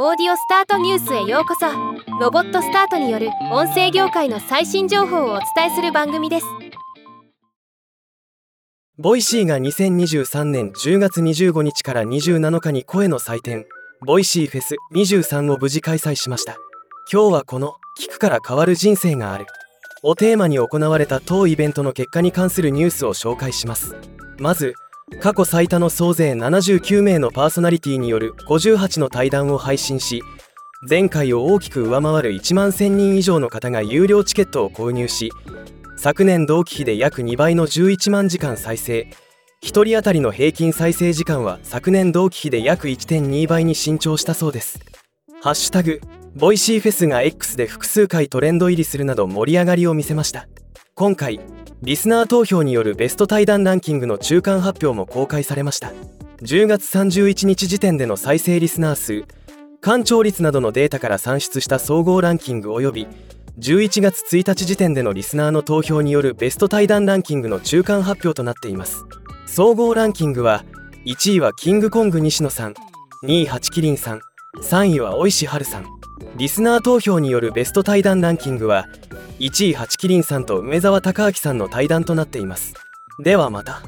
オーディオスタートニュースへようこそ。ロボットスタートによる音声業界の最新情報をお伝えする番組です。 Voicy が2023年10月25日から27日に声の祭典 Voicy FES 23を無事開催しました。今日はこの聞くから変わる人生がある。をテーマに行われた当イベントの結果に関するニュースを紹介します。まず過去最多の総勢79名のパーソナリティによる58の対談を配信し前回を大きく上回る1万1000人以上の方が有料チケットを購入し昨年同期比で約2倍の11万時間再生。1人当たりの平均再生時間は昨年同期比で約1.2倍に伸長したそうです。ハッシュタグボイシーフェスが X で複数回トレンド入りするなど盛り上がりを見せました。今回リスナー投票によるベスト対談ランキングの中間発表も公開されました。10月31日時点での再生リスナー数干潮率などのデータから算出した総合ランキング及び11月1日時点でのリスナーの投票によるベスト対談ランキングの中間発表となっています。総合ランキングは1位はキングコング西野さん2位ハチキリンさん3位は大石春さん。リスナー投票によるベスト対談ランキングは1位ハチキリンさんと梅沢隆明さんの対談となっています。ではまた。